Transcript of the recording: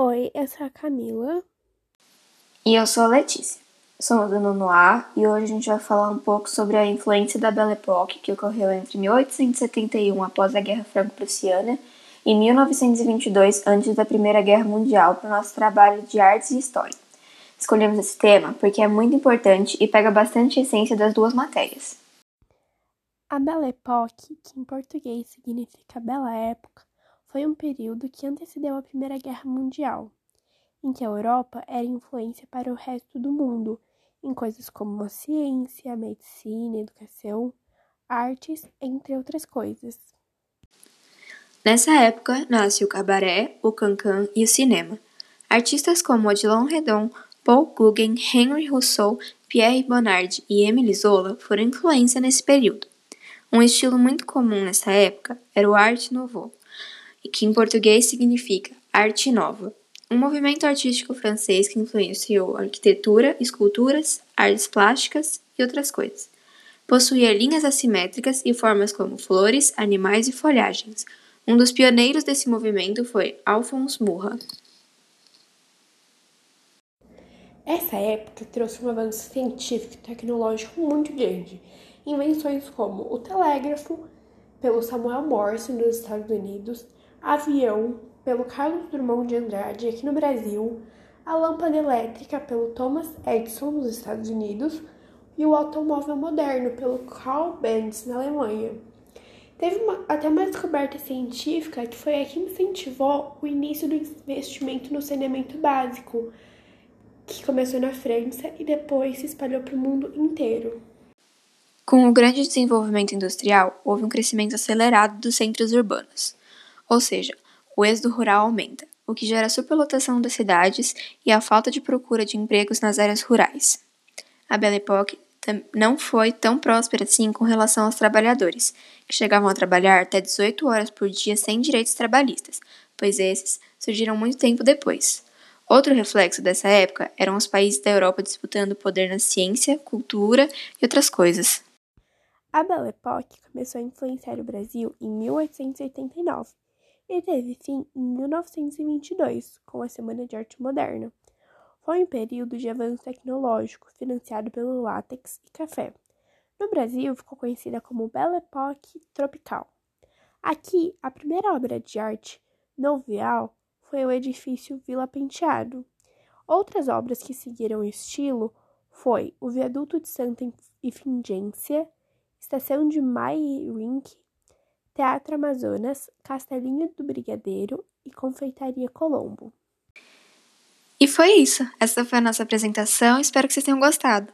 Oi, eu sou a Camila. E eu sou a Letícia. Somos do Nono A e hoje a gente vai falar um pouco sobre a influência da Belle Époque que ocorreu entre 1871, após a Guerra Franco-Prussiana, e 1922, antes da Primeira Guerra Mundial, para o nosso trabalho de artes e história. Escolhemos esse tema porque é muito importante e pega bastante a essência das duas matérias. A Belle Époque, que em português significa Bela Época, foi um período que antecedeu a Primeira Guerra Mundial, em que a Europa era influência para o resto do mundo em coisas como a ciência, a medicina, a educação, artes, entre outras coisas. Nessa época nasce o cabaré, o cancan e o cinema. Artistas como Odilon Redon, Paul Gauguin, Henry Rousseau, Pierre Bonnard e Émile Zola foram influência nesse período. Um estilo muito comum nessa época era o Art Nouveau, que em português significa arte nova, um movimento artístico francês que influenciou arquitetura, esculturas, artes plásticas e outras coisas. Possuía linhas assimétricas e formas como flores, animais e folhagens. Um dos pioneiros desse movimento foi Alphonse Murat. Essa época trouxe um avanço científico e tecnológico muito grande. Invenções como o telégrafo, pelo Samuel Morse nos Estados Unidos, avião, pelo Carlos Drummond de Andrade aqui no Brasil, a lâmpada elétrica pelo Thomas Edison nos Estados Unidos e o automóvel moderno pelo Karl Benz na Alemanha. Teve uma, até uma descoberta científica que foi a que incentivou o início do investimento no saneamento básico, que começou na França e depois se espalhou para o mundo inteiro. Com o grande desenvolvimento industrial, houve um crescimento acelerado dos centros urbanos. Ou seja, o êxodo rural aumenta, o que gera superlotação das cidades e a falta de procura de empregos nas áreas rurais. A Belle Époque não foi tão próspera assim com relação aos trabalhadores, que chegavam a trabalhar até 18 horas por dia sem direitos trabalhistas, pois esses surgiram muito tempo depois. Outro reflexo dessa época eram os países da Europa disputando poder na ciência, cultura e outras coisas. A Belle Époque começou a influenciar o Brasil em 1889 e teve fim em 1922, com a Semana de Arte Moderna. Foi um período de avanço tecnológico financiado pelo látex e café. No Brasil, ficou conhecida como Belle Époque Tropical. Aqui, a primeira obra de arte novial foi o edifício Vila Penteado. Outras obras que seguiram o estilo foi o Viaduto de Santa Ifigência, Estação de Mairink Teatro Amazonas, Castelinho do Brigadeiro e Confeitaria Colombo. E foi isso. Essa foi a nossa apresentação. Espero que vocês tenham gostado.